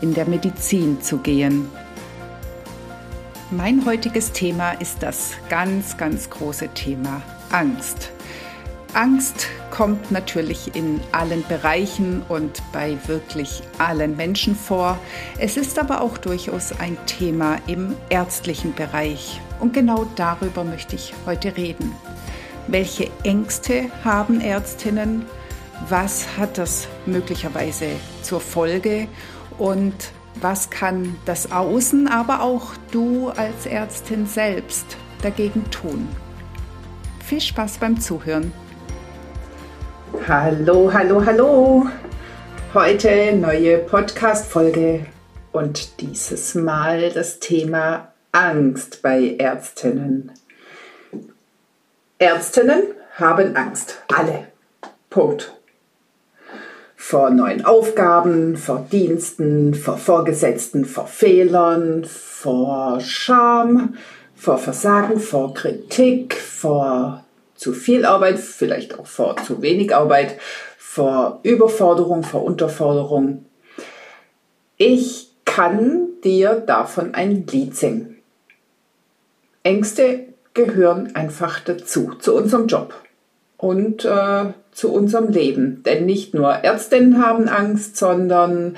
in der Medizin zu gehen. Mein heutiges Thema ist das ganz, ganz große Thema Angst. Angst kommt natürlich in allen Bereichen und bei wirklich allen Menschen vor. Es ist aber auch durchaus ein Thema im ärztlichen Bereich. Und genau darüber möchte ich heute reden. Welche Ängste haben Ärztinnen? Was hat das möglicherweise zur Folge? Und was kann das Außen, aber auch du als Ärztin selbst dagegen tun? Viel Spaß beim Zuhören. Hallo, hallo, hallo. Heute neue Podcast-Folge und dieses Mal das Thema Angst bei Ärztinnen. Ärztinnen haben Angst. Alle. Punkt vor neuen Aufgaben, vor Diensten, vor Vorgesetzten, vor Fehlern, vor Scham, vor Versagen, vor Kritik, vor zu viel Arbeit, vielleicht auch vor zu wenig Arbeit, vor Überforderung, vor Unterforderung. Ich kann dir davon ein Lied singen. Ängste gehören einfach dazu, zu unserem Job und äh, zu unserem Leben. Denn nicht nur Ärztinnen haben Angst, sondern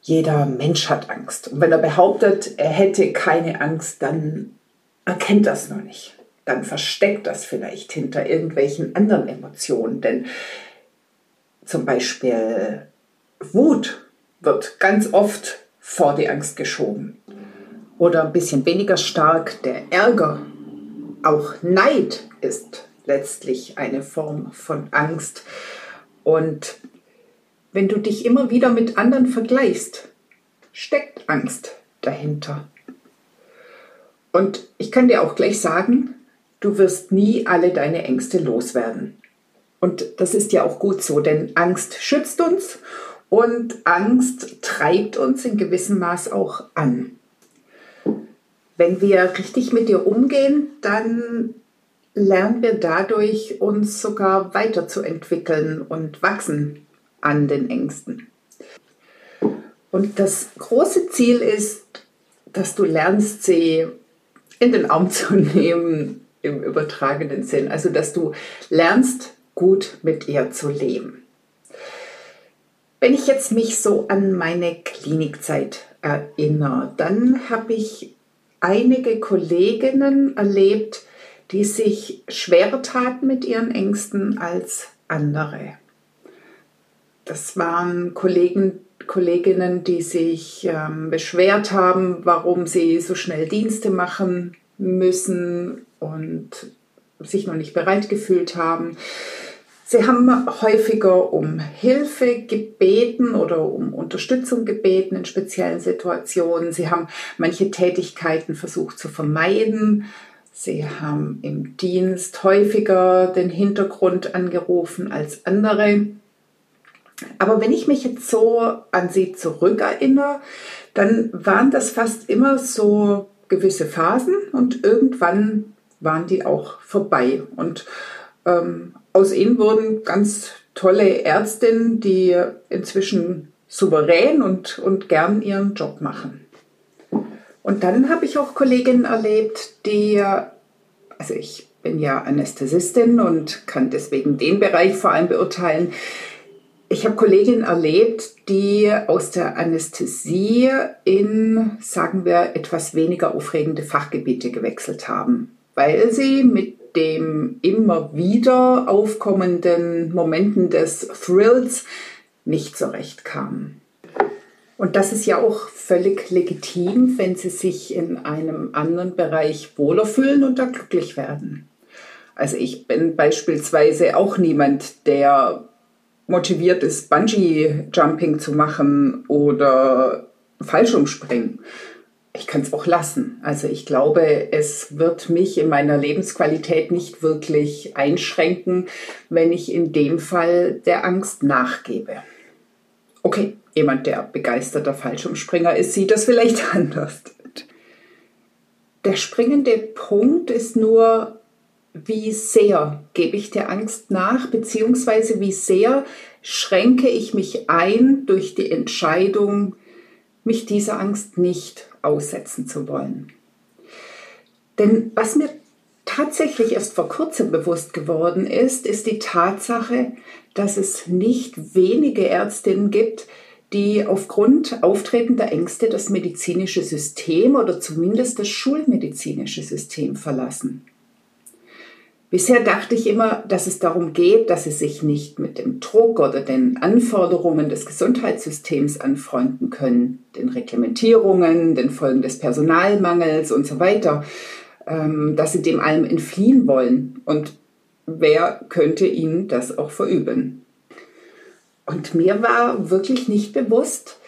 jeder Mensch hat Angst. Und wenn er behauptet, er hätte keine Angst, dann erkennt das noch nicht. Dann versteckt das vielleicht hinter irgendwelchen anderen Emotionen. Denn zum Beispiel Wut wird ganz oft vor die Angst geschoben. Oder ein bisschen weniger stark der Ärger. Auch Neid ist letztlich eine Form von Angst. Und wenn du dich immer wieder mit anderen vergleichst, steckt Angst dahinter. Und ich kann dir auch gleich sagen, du wirst nie alle deine Ängste loswerden. Und das ist ja auch gut so, denn Angst schützt uns und Angst treibt uns in gewissem Maß auch an. Wenn wir richtig mit dir umgehen, dann lernen wir dadurch, uns sogar weiterzuentwickeln und wachsen an den Ängsten. Und das große Ziel ist, dass du lernst, sie in den Arm zu nehmen, im übertragenen Sinn. Also, dass du lernst, gut mit ihr zu leben. Wenn ich jetzt mich so an meine Klinikzeit erinnere, dann habe ich einige Kolleginnen erlebt, die sich schwerer taten mit ihren Ängsten als andere. Das waren Kollegen, Kolleginnen, die sich ähm, beschwert haben, warum sie so schnell Dienste machen müssen und sich noch nicht bereit gefühlt haben. Sie haben häufiger um Hilfe gebeten oder um Unterstützung gebeten in speziellen Situationen. Sie haben manche Tätigkeiten versucht zu vermeiden, Sie haben im Dienst häufiger den Hintergrund angerufen als andere. Aber wenn ich mich jetzt so an sie zurückerinnere, dann waren das fast immer so gewisse Phasen und irgendwann waren die auch vorbei. Und ähm, aus ihnen wurden ganz tolle Ärztinnen, die inzwischen souverän und, und gern ihren Job machen. Und dann habe ich auch Kolleginnen erlebt, die, also ich bin ja Anästhesistin und kann deswegen den Bereich vor allem beurteilen. Ich habe Kolleginnen erlebt, die aus der Anästhesie in, sagen wir, etwas weniger aufregende Fachgebiete gewechselt haben, weil sie mit dem immer wieder aufkommenden Momenten des Thrills nicht zurechtkamen. Und das ist ja auch völlig legitim, wenn sie sich in einem anderen Bereich wohler fühlen und da glücklich werden. Also ich bin beispielsweise auch niemand, der motiviert ist, Bungee-Jumping zu machen oder Fallschirmspringen. Ich kann es auch lassen. Also ich glaube, es wird mich in meiner Lebensqualität nicht wirklich einschränken, wenn ich in dem Fall der Angst nachgebe. Okay, jemand, der begeisterter Fallschirmspringer ist, sieht das vielleicht anders. Der springende Punkt ist nur, wie sehr gebe ich der Angst nach, beziehungsweise wie sehr schränke ich mich ein durch die Entscheidung, mich dieser Angst nicht aussetzen zu wollen. Denn was mir tatsächlich erst vor kurzem bewusst geworden ist, ist die Tatsache, dass es nicht wenige Ärztinnen gibt, die aufgrund auftretender Ängste das medizinische System oder zumindest das schulmedizinische System verlassen. Bisher dachte ich immer, dass es darum geht, dass sie sich nicht mit dem Druck oder den Anforderungen des Gesundheitssystems anfreunden können, den Reglementierungen, den Folgen des Personalmangels und so weiter, ähm, dass sie dem allem entfliehen wollen. Und wer könnte ihnen das auch verüben? Und mir war wirklich nicht bewusst,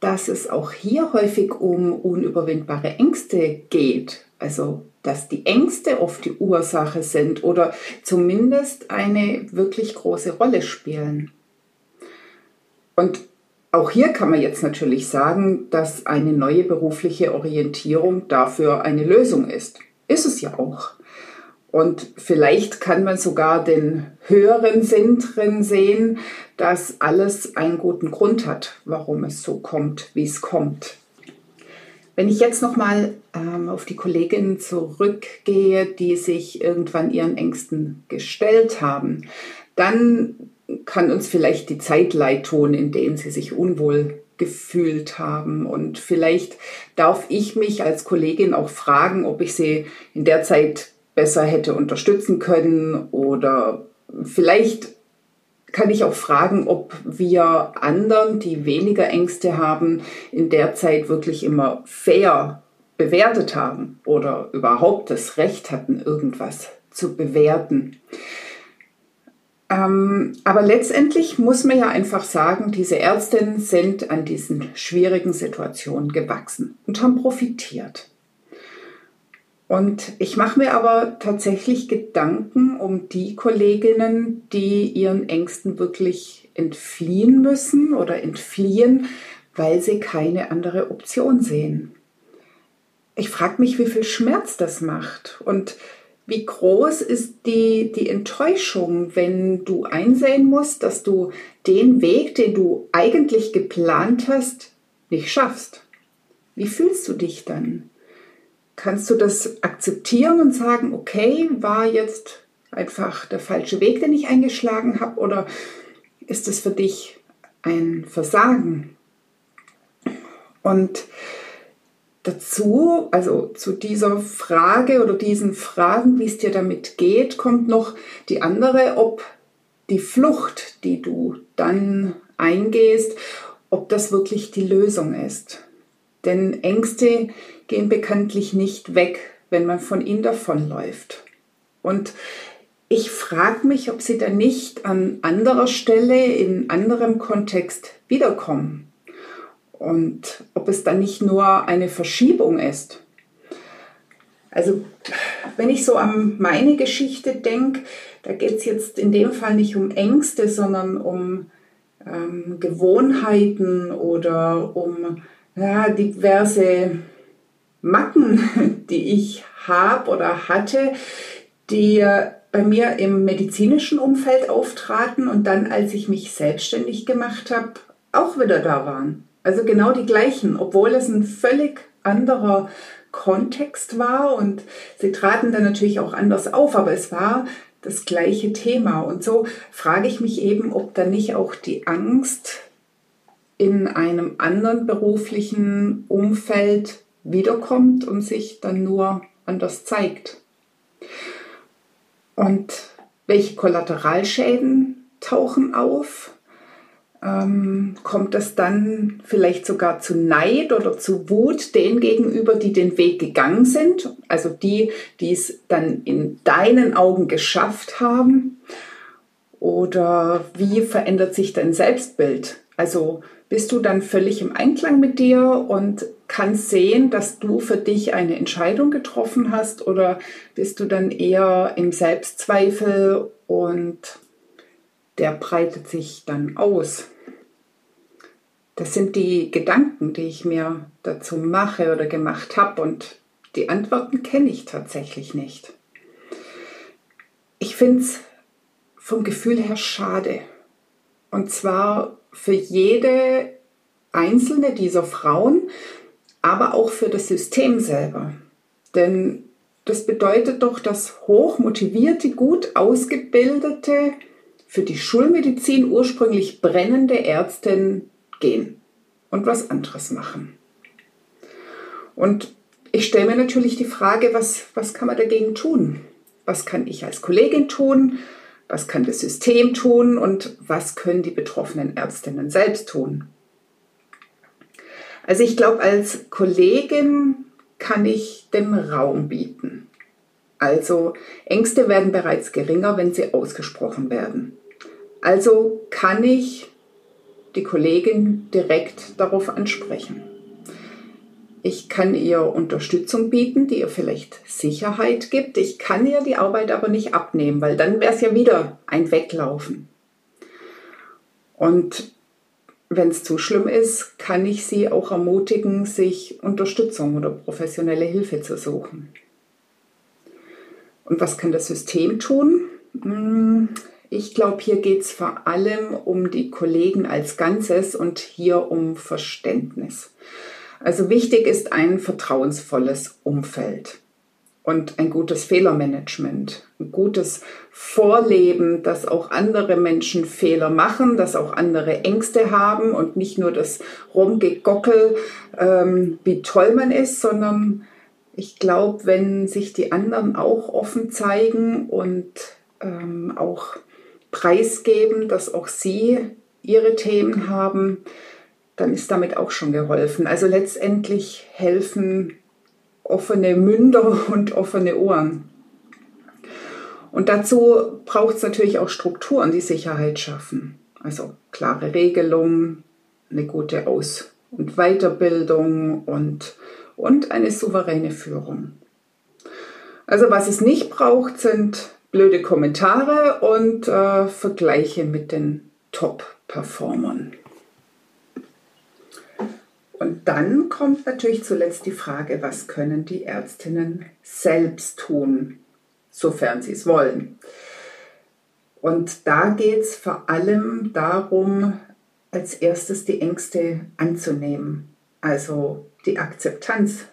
dass es auch hier häufig um unüberwindbare Ängste geht. Also dass die Ängste oft die Ursache sind oder zumindest eine wirklich große Rolle spielen. Und auch hier kann man jetzt natürlich sagen, dass eine neue berufliche Orientierung dafür eine Lösung ist. Ist es ja auch. Und vielleicht kann man sogar den höheren Sinn drin sehen, dass alles einen guten Grund hat, warum es so kommt, wie es kommt. Wenn ich jetzt nochmal ähm, auf die Kolleginnen zurückgehe, die sich irgendwann ihren Ängsten gestellt haben, dann kann uns vielleicht die Zeit leid tun, in denen sie sich unwohl gefühlt haben. Und vielleicht darf ich mich als Kollegin auch fragen, ob ich sie in der Zeit besser hätte unterstützen können oder vielleicht kann ich auch fragen, ob wir anderen, die weniger Ängste haben, in der Zeit wirklich immer fair bewertet haben oder überhaupt das Recht hatten, irgendwas zu bewerten. Ähm, aber letztendlich muss man ja einfach sagen, diese Ärztinnen sind an diesen schwierigen Situationen gewachsen und haben profitiert. Und ich mache mir aber tatsächlich Gedanken um die Kolleginnen, die ihren Ängsten wirklich entfliehen müssen oder entfliehen, weil sie keine andere Option sehen. Ich frage mich, wie viel Schmerz das macht und wie groß ist die, die Enttäuschung, wenn du einsehen musst, dass du den Weg, den du eigentlich geplant hast, nicht schaffst. Wie fühlst du dich dann? Kannst du das akzeptieren und sagen, okay, war jetzt einfach der falsche Weg, den ich eingeschlagen habe, oder ist es für dich ein Versagen? Und dazu, also zu dieser Frage oder diesen Fragen, wie es dir damit geht, kommt noch die andere, ob die Flucht, die du dann eingehst, ob das wirklich die Lösung ist. Denn Ängste gehen bekanntlich nicht weg, wenn man von ihnen davonläuft. Und ich frage mich, ob sie dann nicht an anderer Stelle, in anderem Kontext wiederkommen. Und ob es dann nicht nur eine Verschiebung ist. Also, wenn ich so an meine Geschichte denke, da geht es jetzt in dem Fall nicht um Ängste, sondern um ähm, Gewohnheiten oder um ja, diverse Macken, die ich habe oder hatte, die bei mir im medizinischen Umfeld auftraten und dann, als ich mich selbstständig gemacht habe, auch wieder da waren. Also genau die gleichen, obwohl es ein völlig anderer Kontext war und sie traten dann natürlich auch anders auf, aber es war das gleiche Thema. Und so frage ich mich eben, ob da nicht auch die Angst in einem anderen beruflichen Umfeld wiederkommt und sich dann nur anders zeigt. Und welche Kollateralschäden tauchen auf? Ähm, kommt es dann vielleicht sogar zu Neid oder zu Wut denen gegenüber, die den Weg gegangen sind, also die, die es dann in deinen Augen geschafft haben? Oder wie verändert sich dein Selbstbild? Also bist du dann völlig im Einklang mit dir und kannst sehen, dass du für dich eine Entscheidung getroffen hast oder bist du dann eher im Selbstzweifel und der breitet sich dann aus? Das sind die Gedanken, die ich mir dazu mache oder gemacht habe und die Antworten kenne ich tatsächlich nicht. Ich finde es vom Gefühl her schade. Und zwar für jede einzelne dieser Frauen, aber auch für das System selber. Denn das bedeutet doch, dass hochmotivierte, gut ausgebildete, für die Schulmedizin ursprünglich brennende Ärztinnen gehen und was anderes machen. Und ich stelle mir natürlich die Frage, was, was kann man dagegen tun? Was kann ich als Kollegin tun? Was kann das System tun? Und was können die betroffenen Ärztinnen selbst tun? Also ich glaube, als Kollegin kann ich den Raum bieten. Also Ängste werden bereits geringer, wenn sie ausgesprochen werden. Also kann ich die Kollegin direkt darauf ansprechen. Ich kann ihr Unterstützung bieten, die ihr vielleicht Sicherheit gibt. Ich kann ihr die Arbeit aber nicht abnehmen, weil dann wäre es ja wieder ein Weglaufen. Und wenn es zu schlimm ist, kann ich sie auch ermutigen, sich Unterstützung oder professionelle Hilfe zu suchen. Und was kann das System tun? Hm, ich glaube, hier geht es vor allem um die Kollegen als Ganzes und hier um Verständnis. Also wichtig ist ein vertrauensvolles Umfeld und ein gutes Fehlermanagement, ein gutes Vorleben, dass auch andere Menschen Fehler machen, dass auch andere Ängste haben und nicht nur das Rumgegockel, ähm, wie toll man ist, sondern ich glaube, wenn sich die anderen auch offen zeigen und ähm, auch preisgeben, dass auch sie ihre Themen haben, dann ist damit auch schon geholfen. Also letztendlich helfen offene Münder und offene Ohren. Und dazu braucht es natürlich auch Strukturen, die Sicherheit schaffen. Also klare Regelungen, eine gute Aus- und Weiterbildung und, und eine souveräne Führung. Also was es nicht braucht, sind blöde Kommentare und äh, Vergleiche mit den Top-Performern. Und dann kommt natürlich zuletzt die Frage, was können die Ärztinnen selbst tun, sofern sie es wollen. Und da geht es vor allem darum, als erstes die Ängste anzunehmen, also die Akzeptanz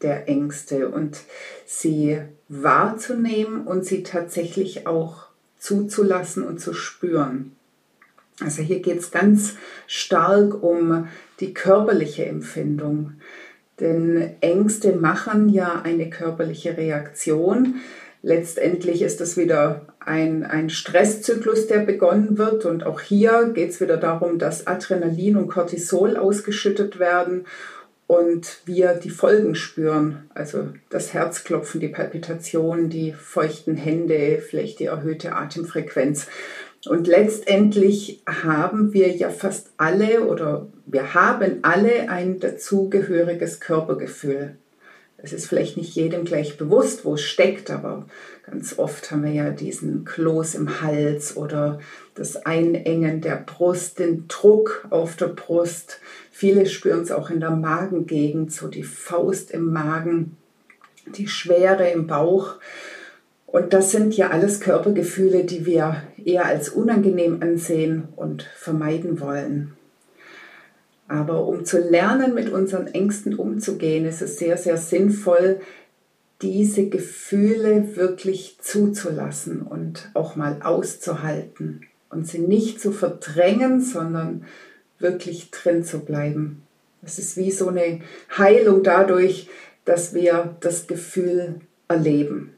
der Ängste und sie wahrzunehmen und sie tatsächlich auch zuzulassen und zu spüren. Also hier geht es ganz stark um die körperliche Empfindung. Denn Ängste machen ja eine körperliche Reaktion. Letztendlich ist das wieder ein, ein Stresszyklus, der begonnen wird. Und auch hier geht es wieder darum, dass Adrenalin und Cortisol ausgeschüttet werden und wir die Folgen spüren. Also das Herzklopfen, die Palpitation, die feuchten Hände, vielleicht die erhöhte Atemfrequenz. Und letztendlich haben wir ja fast alle oder wir haben alle ein dazugehöriges Körpergefühl. Es ist vielleicht nicht jedem gleich bewusst, wo es steckt, aber ganz oft haben wir ja diesen Kloß im Hals oder das Einengen der Brust, den Druck auf der Brust. Viele spüren es auch in der Magengegend, so die Faust im Magen, die Schwere im Bauch. Und das sind ja alles Körpergefühle, die wir eher als unangenehm ansehen und vermeiden wollen. Aber um zu lernen, mit unseren Ängsten umzugehen, ist es sehr, sehr sinnvoll, diese Gefühle wirklich zuzulassen und auch mal auszuhalten und sie nicht zu verdrängen, sondern wirklich drin zu bleiben. Es ist wie so eine Heilung dadurch, dass wir das Gefühl erleben.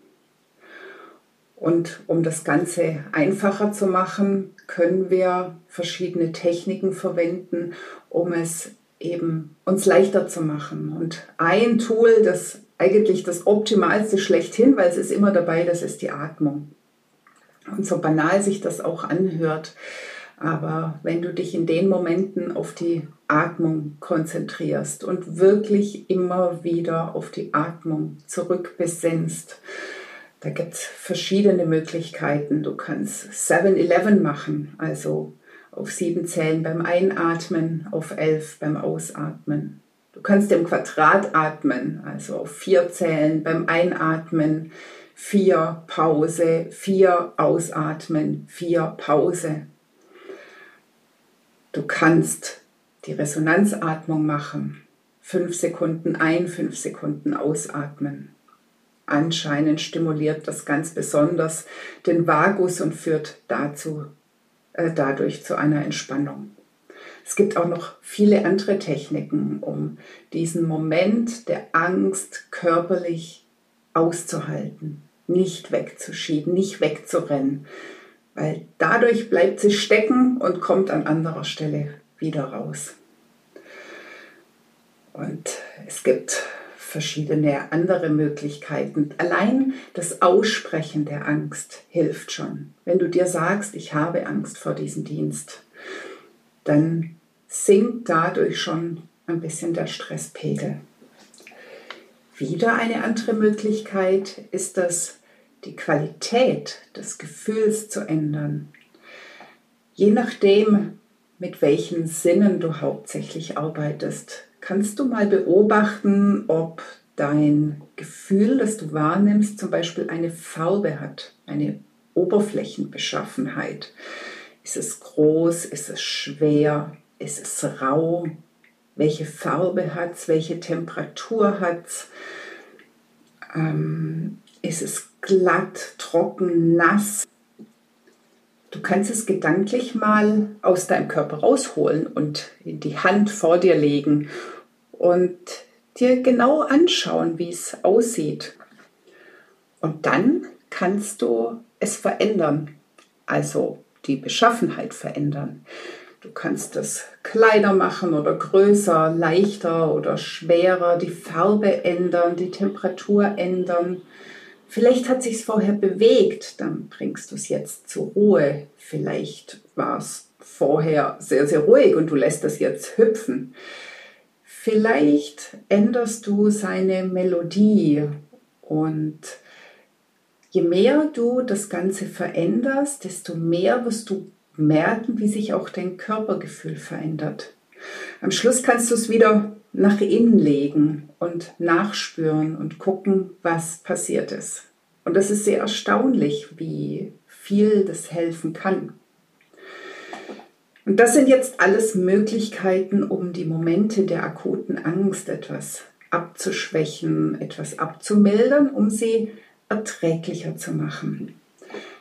Und um das Ganze einfacher zu machen, können wir verschiedene Techniken verwenden, um es eben uns leichter zu machen. Und ein Tool, das eigentlich das Optimalste schlechthin, weil es ist immer dabei, das ist die Atmung. Und so banal sich das auch anhört, Aber wenn du dich in den Momenten auf die Atmung konzentrierst und wirklich immer wieder auf die Atmung zurückbesinnst, da gibt es verschiedene Möglichkeiten. Du kannst 7-Eleven machen, also auf sieben Zellen beim Einatmen, auf elf beim Ausatmen. Du kannst im Quadrat atmen, also auf vier Zellen beim Einatmen, vier Pause, vier Ausatmen, vier Pause. Du kannst die Resonanzatmung machen. Fünf Sekunden ein, fünf Sekunden ausatmen. Anscheinend stimuliert das ganz besonders den Vagus und führt dazu, äh, dadurch zu einer Entspannung. Es gibt auch noch viele andere Techniken, um diesen Moment der Angst körperlich auszuhalten, nicht wegzuschieben, nicht wegzurennen, weil dadurch bleibt sie stecken und kommt an anderer Stelle wieder raus. Und es gibt verschiedene andere Möglichkeiten. Allein das Aussprechen der Angst hilft schon. Wenn du dir sagst, ich habe Angst vor diesem Dienst, dann sinkt dadurch schon ein bisschen der Stresspegel. Wieder eine andere Möglichkeit ist das die Qualität des Gefühls zu ändern. Je nachdem, mit welchen Sinnen du hauptsächlich arbeitest, kannst du mal beobachten, ob dein Gefühl, das du wahrnimmst, zum Beispiel eine Farbe hat, eine Oberflächenbeschaffenheit. Ist es groß? Ist es schwer? Ist es rau? Welche Farbe hat es? Welche Temperatur hat es? Ähm, ist es glatt, trocken, nass. Du kannst es gedanklich mal aus deinem Körper rausholen und in die Hand vor dir legen und dir genau anschauen, wie es aussieht. Und dann kannst du es verändern, also die Beschaffenheit verändern. Du kannst es kleiner machen oder größer, leichter oder schwerer, die Farbe ändern, die Temperatur ändern. Vielleicht hat sich vorher bewegt, dann bringst du es jetzt zur Ruhe. Vielleicht war es vorher sehr, sehr ruhig und du lässt es jetzt hüpfen. Vielleicht änderst du seine Melodie und je mehr du das Ganze veränderst, desto mehr wirst du merken, wie sich auch dein Körpergefühl verändert. Am Schluss kannst du es wieder nach innen legen und nachspüren und gucken, was passiert ist. Und das ist sehr erstaunlich, wie viel das helfen kann. Und das sind jetzt alles Möglichkeiten, um die Momente der akuten Angst etwas abzuschwächen, etwas abzumildern, um sie erträglicher zu machen.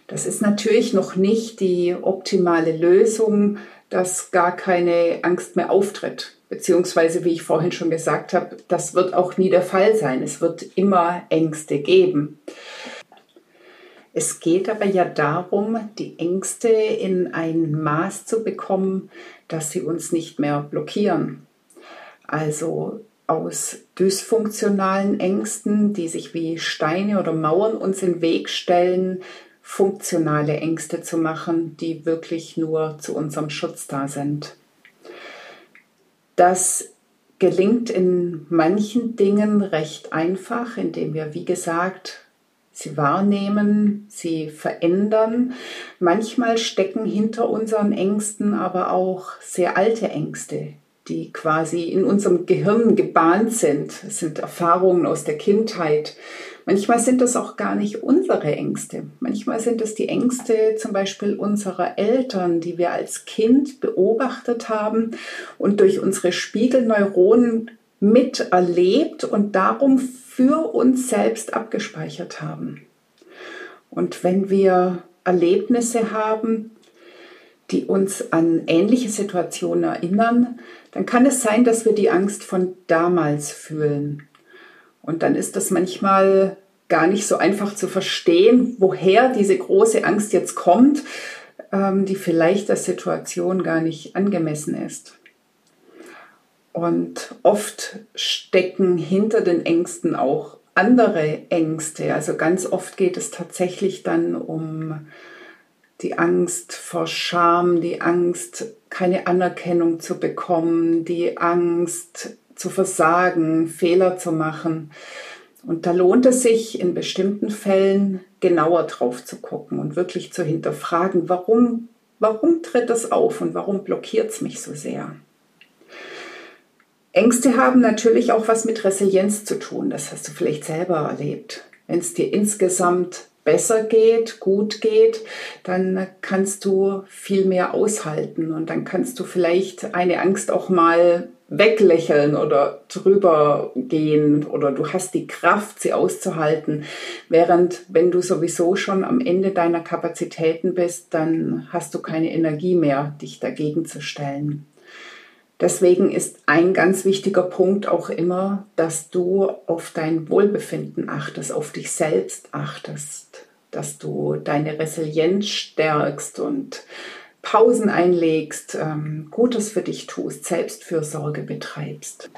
Das ist natürlich noch nicht die optimale Lösung, dass gar keine Angst mehr auftritt. Beziehungsweise, wie ich vorhin schon gesagt habe, das wird auch nie der Fall sein. Es wird immer Ängste geben. Es geht aber ja darum, die Ängste in ein Maß zu bekommen, dass sie uns nicht mehr blockieren. Also aus dysfunktionalen Ängsten, die sich wie Steine oder Mauern uns in den Weg stellen, funktionale Ängste zu machen, die wirklich nur zu unserem Schutz da sind. Das gelingt in manchen Dingen recht einfach, indem wir, wie gesagt, sie wahrnehmen, sie verändern. Manchmal stecken hinter unseren Ängsten aber auch sehr alte Ängste, die quasi in unserem Gehirn gebahnt sind. Es sind Erfahrungen aus der Kindheit, Manchmal sind das auch gar nicht unsere Ängste. Manchmal sind es die Ängste zum Beispiel unserer Eltern, die wir als Kind beobachtet haben und durch unsere Spiegelneuronen miterlebt und darum für uns selbst abgespeichert haben. Und wenn wir Erlebnisse haben, die uns an ähnliche Situationen erinnern, dann kann es sein, dass wir die Angst von damals fühlen. Und dann ist das manchmal gar nicht so einfach zu verstehen, woher diese große Angst jetzt kommt, ähm, die vielleicht der Situation gar nicht angemessen ist. Und oft stecken hinter den Ängsten auch andere Ängste. Also ganz oft geht es tatsächlich dann um Die Angst vor Scham, die Angst, keine Anerkennung zu bekommen, die Angst zu versagen, Fehler zu machen. Und da lohnt es sich in bestimmten Fällen genauer drauf zu gucken und wirklich zu hinterfragen, warum, warum tritt das auf und warum blockiert es mich so sehr? Ängste haben natürlich auch was mit Resilienz zu tun. Das hast du vielleicht selber erlebt. Wenn es dir insgesamt besser geht, gut geht, dann kannst du viel mehr aushalten und dann kannst du vielleicht eine Angst auch mal weglächeln oder drüber gehen oder du hast die Kraft, sie auszuhalten. Während wenn du sowieso schon am Ende deiner Kapazitäten bist, dann hast du keine Energie mehr, dich dagegen zu stellen. Deswegen ist ein ganz wichtiger Punkt auch immer, dass du auf dein Wohlbefinden achtest, auf dich selbst achtest, dass du deine Resilienz stärkst und Pausen einlegst, ähm, Gutes für dich tust, Selbstfürsorge betreibst.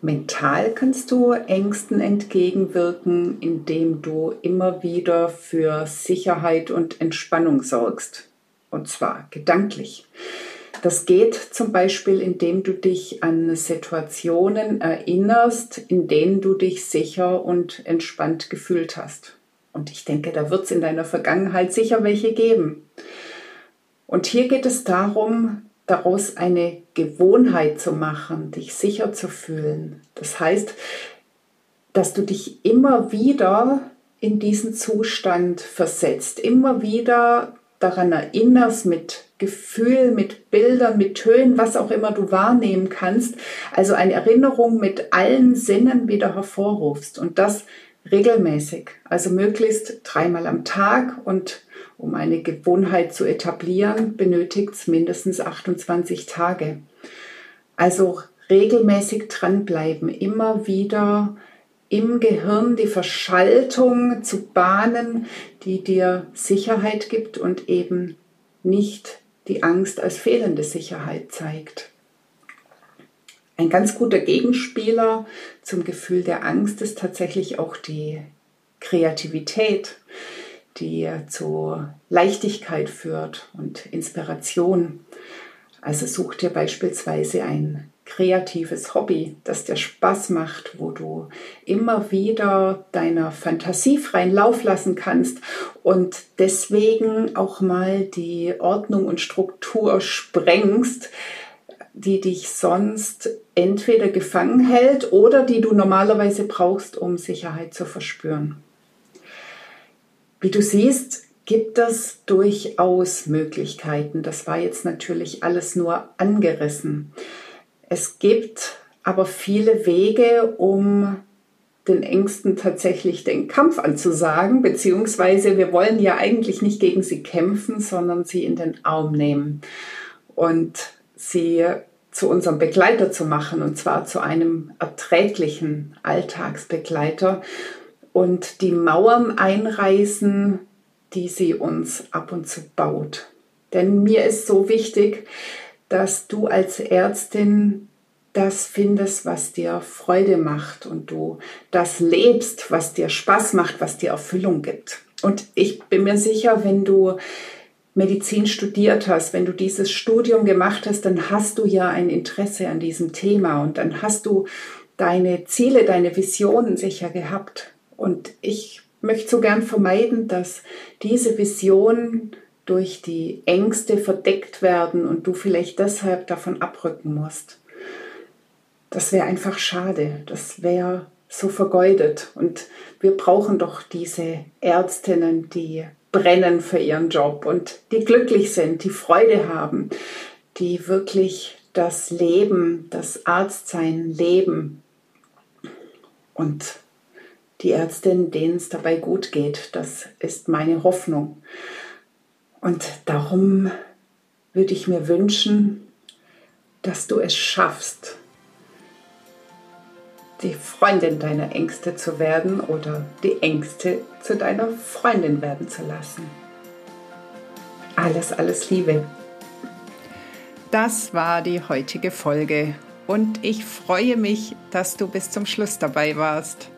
Mental kannst du Ängsten entgegenwirken, indem du immer wieder für Sicherheit und Entspannung sorgst. Und zwar gedanklich. Das geht zum Beispiel, indem du dich an Situationen erinnerst, in denen du dich sicher und entspannt gefühlt hast. Und ich denke, da wird es in deiner Vergangenheit sicher welche geben. Und hier geht es darum, daraus eine Gewohnheit zu machen, dich sicher zu fühlen. Das heißt, dass du dich immer wieder in diesen Zustand versetzt, immer wieder daran erinnerst mit Gefühl, mit Bildern, mit Tönen, was auch immer du wahrnehmen kannst. Also eine Erinnerung mit allen Sinnen wieder hervorrufst und das regelmäßig, also möglichst dreimal am Tag und um eine Gewohnheit zu etablieren, benötigt es mindestens 28 Tage. Also regelmäßig dranbleiben, immer wieder im Gehirn die Verschaltung zu bahnen, die dir Sicherheit gibt und eben nicht die Angst als fehlende Sicherheit zeigt. Ein ganz guter Gegenspieler zum Gefühl der Angst ist tatsächlich auch die Kreativität die zu Leichtigkeit führt und Inspiration. Also such dir beispielsweise ein kreatives Hobby, das dir Spaß macht, wo du immer wieder deiner Fantasie freien Lauf lassen kannst und deswegen auch mal die Ordnung und Struktur sprengst, die dich sonst entweder gefangen hält oder die du normalerweise brauchst, um Sicherheit zu verspüren. Wie du siehst, gibt es durchaus Möglichkeiten. Das war jetzt natürlich alles nur angerissen. Es gibt aber viele Wege, um den Ängsten tatsächlich den Kampf anzusagen, beziehungsweise wir wollen ja eigentlich nicht gegen sie kämpfen, sondern sie in den Arm nehmen und sie zu unserem Begleiter zu machen, und zwar zu einem erträglichen Alltagsbegleiter und die Mauern einreißen, die sie uns ab und zu baut. Denn mir ist so wichtig, dass du als Ärztin das findest, was dir Freude macht und du das lebst, was dir Spaß macht, was dir Erfüllung gibt. Und ich bin mir sicher, wenn du Medizin studiert hast, wenn du dieses Studium gemacht hast, dann hast du ja ein Interesse an diesem Thema und dann hast du deine Ziele, deine Visionen sicher gehabt. Und ich möchte so gern vermeiden, dass diese Visionen durch die Ängste verdeckt werden und du vielleicht deshalb davon abrücken musst. Das wäre einfach schade. Das wäre so vergeudet. Und wir brauchen doch diese Ärztinnen, die brennen für ihren Job und die glücklich sind, die Freude haben, die wirklich das Leben, das Arztsein leben. Und die Ärztin, denen es dabei gut geht. Das ist meine Hoffnung. Und darum würde ich mir wünschen, dass du es schaffst, die Freundin deiner Ängste zu werden oder die Ängste zu deiner Freundin werden zu lassen. Alles, alles Liebe. Das war die heutige Folge und ich freue mich, dass du bis zum Schluss dabei warst.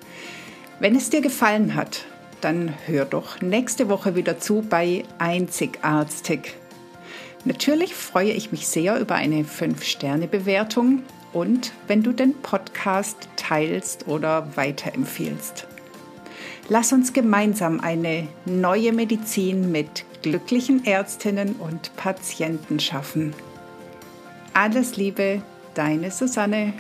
Wenn es dir gefallen hat, dann hör doch nächste Woche wieder zu bei Einzigartig. Natürlich freue ich mich sehr über eine 5-Sterne-Bewertung und wenn du den Podcast teilst oder weiterempfiehlst. Lass uns gemeinsam eine neue Medizin mit glücklichen Ärztinnen und Patienten schaffen. Alles Liebe, deine Susanne.